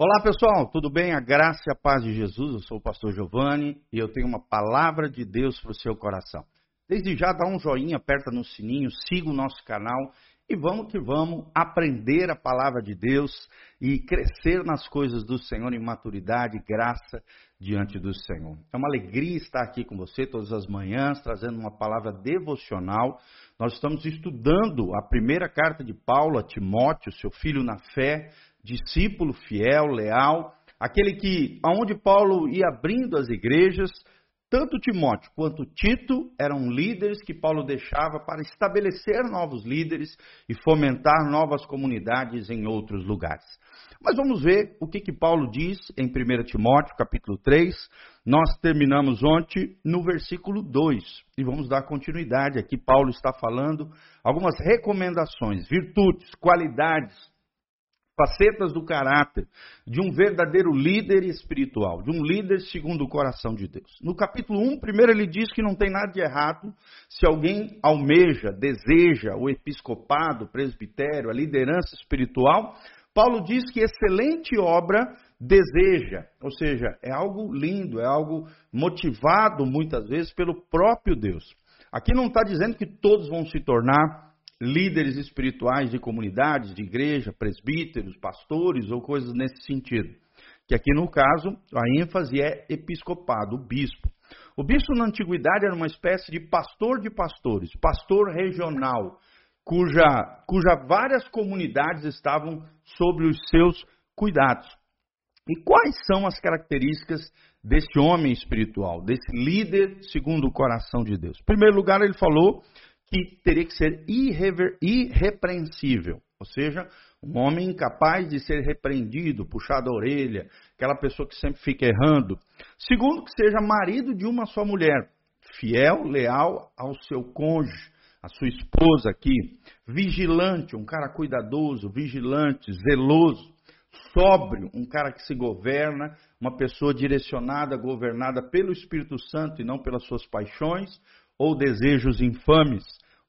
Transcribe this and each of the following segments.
Olá pessoal, tudo bem? A graça e a paz de Jesus. Eu sou o pastor Giovanni e eu tenho uma palavra de Deus para o seu coração. Desde já dá um joinha, aperta no sininho, siga o nosso canal e vamos que vamos aprender a palavra de Deus e crescer nas coisas do Senhor em maturidade e graça diante do Senhor. É uma alegria estar aqui com você todas as manhãs, trazendo uma palavra devocional. Nós estamos estudando a primeira carta de Paulo a Timóteo, seu filho na fé discípulo fiel, leal, aquele que, aonde Paulo ia abrindo as igrejas, tanto Timóteo quanto Tito eram líderes que Paulo deixava para estabelecer novos líderes e fomentar novas comunidades em outros lugares. Mas vamos ver o que, que Paulo diz em 1 Timóteo, capítulo 3. Nós terminamos ontem no versículo 2 e vamos dar continuidade aqui. Paulo está falando algumas recomendações, virtudes, qualidades facetas do caráter de um verdadeiro líder espiritual, de um líder segundo o coração de Deus. No capítulo 1, primeiro ele diz que não tem nada de errado se alguém almeja, deseja o episcopado, o presbitério, a liderança espiritual. Paulo diz que excelente obra deseja, ou seja, é algo lindo, é algo motivado muitas vezes pelo próprio Deus. Aqui não está dizendo que todos vão se tornar líderes espirituais de comunidades, de igreja, presbíteros, pastores ou coisas nesse sentido. Que aqui no caso a ênfase é episcopado, o bispo. O bispo na antiguidade era uma espécie de pastor de pastores, pastor regional, cuja, cuja várias comunidades estavam sobre os seus cuidados. E quais são as características desse homem espiritual, desse líder segundo o coração de Deus? Em primeiro lugar, ele falou que teria que ser irrever, irrepreensível, ou seja, um homem incapaz de ser repreendido, puxado a orelha, aquela pessoa que sempre fica errando. Segundo, que seja marido de uma só mulher, fiel, leal ao seu cônjuge, a sua esposa aqui, vigilante, um cara cuidadoso, vigilante, zeloso, sóbrio, um cara que se governa, uma pessoa direcionada, governada pelo Espírito Santo e não pelas suas paixões, ou desejos infames,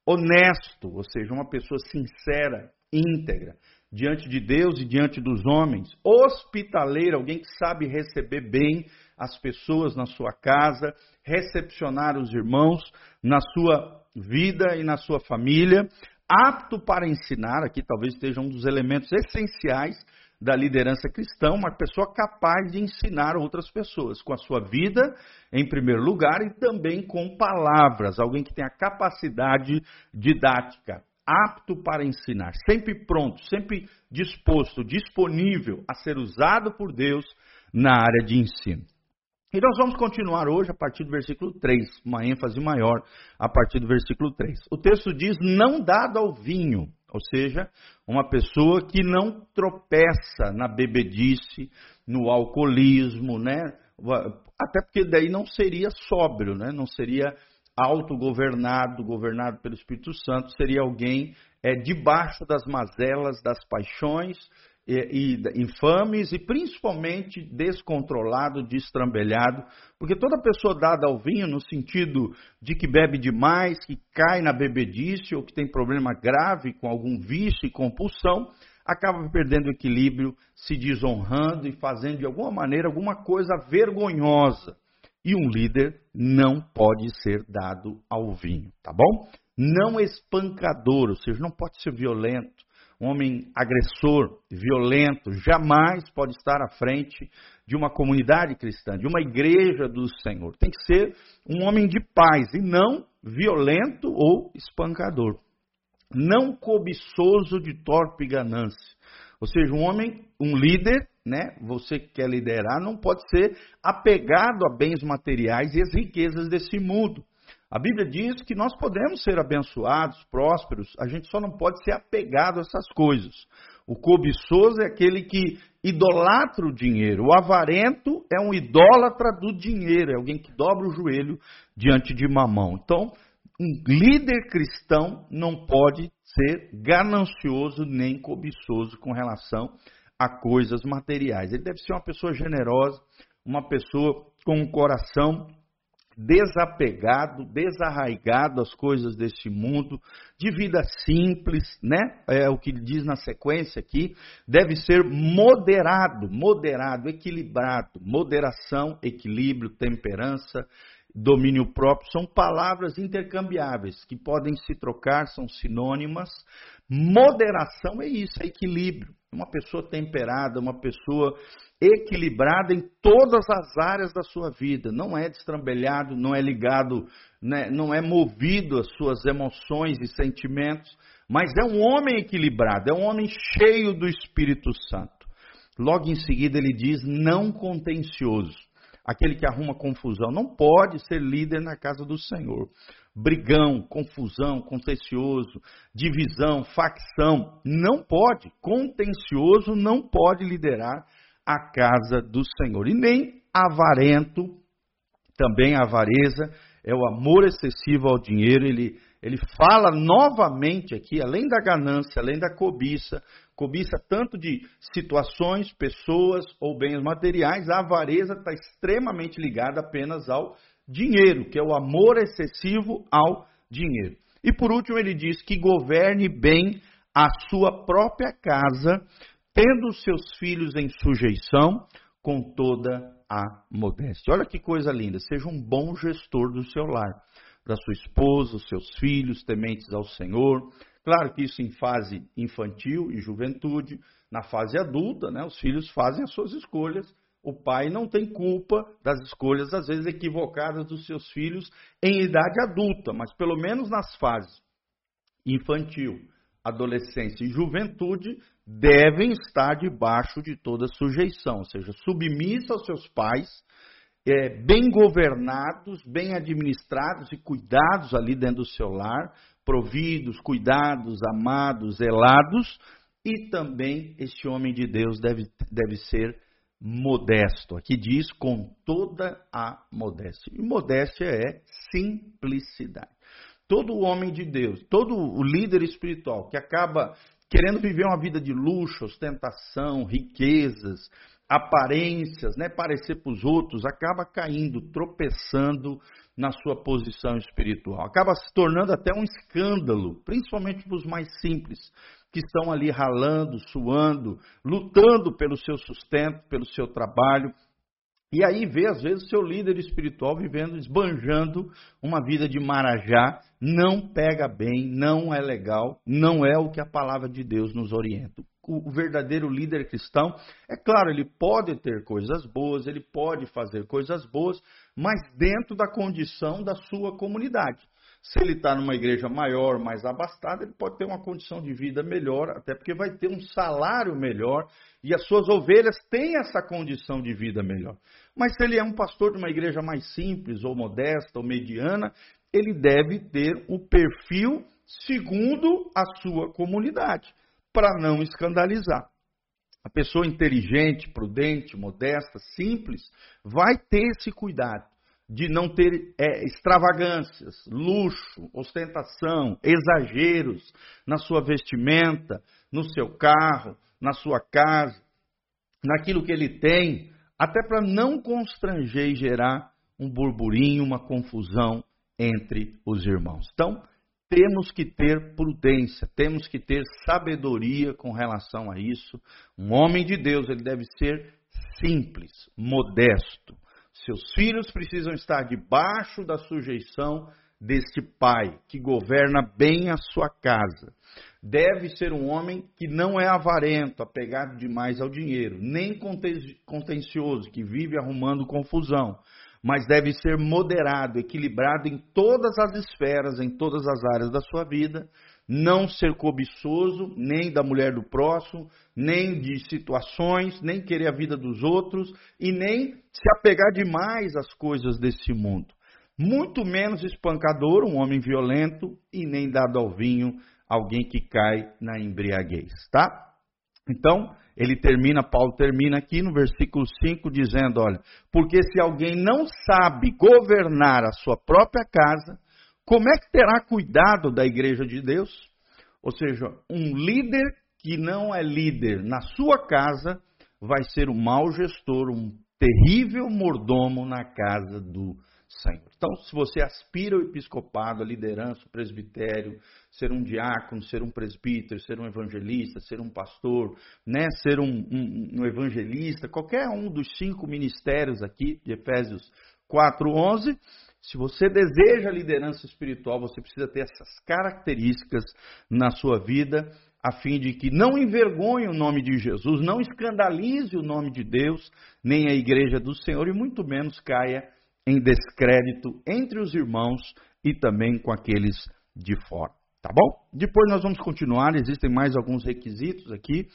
honesto, ou seja, uma pessoa sincera, íntegra, diante de Deus e diante dos homens, hospitaleiro, alguém que sabe receber bem as pessoas na sua casa, recepcionar os irmãos na sua vida e na sua família, apto para ensinar, aqui talvez esteja um dos elementos essenciais da liderança cristã, uma pessoa capaz de ensinar outras pessoas, com a sua vida, em primeiro lugar, e também com palavras, alguém que tem a capacidade didática, apto para ensinar, sempre pronto, sempre disposto, disponível a ser usado por Deus na área de ensino. E nós vamos continuar hoje a partir do versículo 3, uma ênfase maior a partir do versículo 3. O texto diz: Não dado ao vinho, ou seja, uma pessoa que não tropeça na bebedice, no alcoolismo, né? Até porque daí não seria sóbrio, né? Não seria autogovernado, governado pelo Espírito Santo, seria alguém é, debaixo das mazelas, das paixões e, e infames e principalmente descontrolado, destrambelhado, porque toda pessoa dada ao vinho no sentido de que bebe demais, que cai na bebedice ou que tem problema grave com algum vício e compulsão, acaba perdendo o equilíbrio, se desonrando e fazendo de alguma maneira alguma coisa vergonhosa. E um líder não pode ser dado ao vinho, tá bom? Não espancador, ou seja, não pode ser violento, um homem agressor, violento, jamais pode estar à frente de uma comunidade cristã, de uma igreja do Senhor. Tem que ser um homem de paz e não violento ou espancador. Não cobiçoso de torpe ganância. Ou seja, um homem, um líder, né? Você que quer liderar, não pode ser apegado a bens materiais e as riquezas desse mundo. A Bíblia diz que nós podemos ser abençoados, prósperos, a gente só não pode ser apegado a essas coisas. O cobiçoso é aquele que idolatra o dinheiro. O avarento é um idólatra do dinheiro, é alguém que dobra o joelho diante de mamão. Então, um líder cristão não pode ser ganancioso nem cobiçoso com relação a coisas materiais. Ele deve ser uma pessoa generosa, uma pessoa com um coração desapegado, desarraigado às coisas deste mundo, de vida simples, né? É o que diz na sequência aqui, deve ser moderado, moderado, equilibrado, moderação, equilíbrio, temperança, domínio próprio são palavras intercambiáveis que podem se trocar, são sinônimas. Moderação é isso, é equilíbrio. Uma pessoa temperada, uma pessoa equilibrada em todas as áreas da sua vida. Não é destrambelhado, não é ligado, né, não é movido às suas emoções e sentimentos, mas é um homem equilibrado, é um homem cheio do Espírito Santo. Logo em seguida ele diz não contencioso aquele que arruma confusão. Não pode ser líder na casa do Senhor. Brigão, confusão, contencioso, divisão, facção. Não pode. Contencioso não pode liderar a casa do Senhor. E nem avarento, também avareza, é o amor excessivo ao dinheiro. Ele, ele fala novamente aqui, além da ganância, além da cobiça, cobiça tanto de situações, pessoas ou bens materiais, a avareza está extremamente ligada apenas ao dinheiro, que é o amor excessivo ao dinheiro. E por último, ele diz que governe bem a sua própria casa, tendo seus filhos em sujeição com toda a modéstia. Olha que coisa linda, seja um bom gestor do seu lar, da sua esposa, os seus filhos, tementes ao Senhor, Claro que isso em fase infantil e juventude, na fase adulta, né, os filhos fazem as suas escolhas. O pai não tem culpa das escolhas, às vezes equivocadas, dos seus filhos em idade adulta, mas pelo menos nas fases infantil, adolescência e juventude, devem estar debaixo de toda sujeição, ou seja, submissa aos seus pais, é, bem governados, bem administrados e cuidados ali dentro do seu lar, providos, cuidados, amados, zelados, e também este homem de Deus deve, deve ser modesto. Aqui diz com toda a modéstia. E modéstia é simplicidade. Todo homem de Deus, todo o líder espiritual que acaba querendo viver uma vida de luxo, ostentação, riquezas, aparências, né, parecer para os outros, acaba caindo, tropeçando na sua posição espiritual. Acaba se tornando até um escândalo, principalmente para os mais simples, que estão ali ralando, suando, lutando pelo seu sustento, pelo seu trabalho. E aí vê, às vezes, o seu líder espiritual vivendo, esbanjando uma vida de marajá, não pega bem, não é legal, não é o que a palavra de Deus nos orienta o verdadeiro líder cristão, é claro, ele pode ter coisas boas, ele pode fazer coisas boas, mas dentro da condição da sua comunidade. Se ele está numa igreja maior, mais abastada, ele pode ter uma condição de vida melhor, até porque vai ter um salário melhor e as suas ovelhas têm essa condição de vida melhor. Mas se ele é um pastor de uma igreja mais simples, ou modesta, ou mediana, ele deve ter o perfil segundo a sua comunidade para não escandalizar. A pessoa inteligente, prudente, modesta, simples, vai ter esse cuidado de não ter é, extravagâncias, luxo, ostentação, exageros na sua vestimenta, no seu carro, na sua casa, naquilo que ele tem, até para não constranger e gerar um burburinho, uma confusão entre os irmãos. Então, temos que ter prudência, temos que ter sabedoria com relação a isso. Um homem de Deus, ele deve ser simples, modesto. Seus filhos precisam estar debaixo da sujeição deste pai que governa bem a sua casa. Deve ser um homem que não é avarento, apegado demais ao dinheiro, nem contencioso, que vive arrumando confusão mas deve ser moderado, equilibrado em todas as esferas, em todas as áreas da sua vida, não ser cobiçoso, nem da mulher do próximo, nem de situações, nem querer a vida dos outros e nem se apegar demais às coisas desse mundo. Muito menos espancador, um homem violento e nem dado ao vinho, alguém que cai na embriaguez, tá? Então, ele termina, Paulo termina aqui no versículo 5 dizendo, olha, porque se alguém não sabe governar a sua própria casa, como é que terá cuidado da igreja de Deus? Ou seja, um líder que não é líder na sua casa vai ser um mau gestor, um terrível mordomo na casa do Senhor. Então, se você aspira ao episcopado, a liderança, o presbitério, ser um diácono, ser um presbítero, ser um evangelista, ser um pastor, né, ser um, um, um evangelista, qualquer um dos cinco ministérios aqui de Efésios 4:11, se você deseja liderança espiritual, você precisa ter essas características na sua vida, a fim de que não envergonhe o nome de Jesus, não escandalize o nome de Deus, nem a igreja do Senhor, e muito menos caia em descrédito entre os irmãos e também com aqueles de fora. Tá bom? Depois nós vamos continuar, existem mais alguns requisitos aqui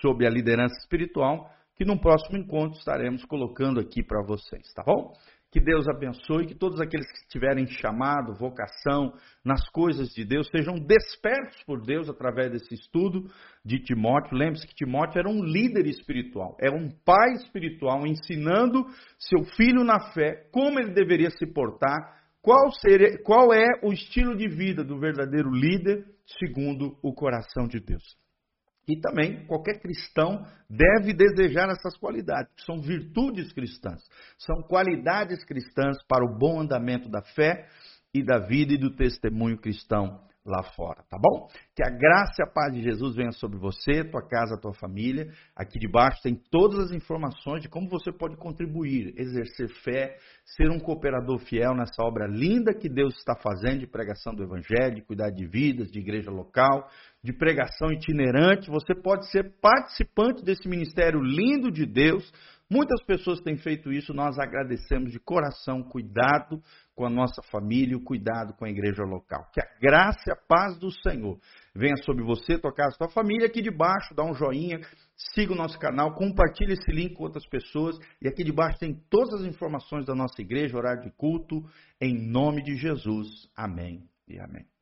sobre a liderança espiritual que no próximo encontro estaremos colocando aqui para vocês, tá bom? Que Deus abençoe, que todos aqueles que tiverem chamado, vocação nas coisas de Deus sejam despertos por Deus através desse estudo de Timóteo. Lembre-se que Timóteo era um líder espiritual, era um pai espiritual ensinando seu filho na fé como ele deveria se portar, qual, seria, qual é o estilo de vida do verdadeiro líder segundo o coração de Deus. E também qualquer cristão deve desejar essas qualidades, que são virtudes cristãs, são qualidades cristãs para o bom andamento da fé e da vida e do testemunho cristão lá fora, tá bom? Que a graça e a paz de Jesus venha sobre você, tua casa, tua família. Aqui debaixo tem todas as informações de como você pode contribuir, exercer fé, ser um cooperador fiel nessa obra linda que Deus está fazendo de pregação do evangelho, de cuidar de vidas, de igreja local, de pregação itinerante. Você pode ser participante desse ministério lindo de Deus Muitas pessoas têm feito isso, nós agradecemos de coração, cuidado com a nossa família, o cuidado com a igreja local. Que a graça e a paz do Senhor venha sobre você, tua casa, tua família. Aqui debaixo, dá um joinha, siga o nosso canal, compartilhe esse link com outras pessoas. E aqui debaixo tem todas as informações da nossa igreja, horário de culto, em nome de Jesus. Amém e amém.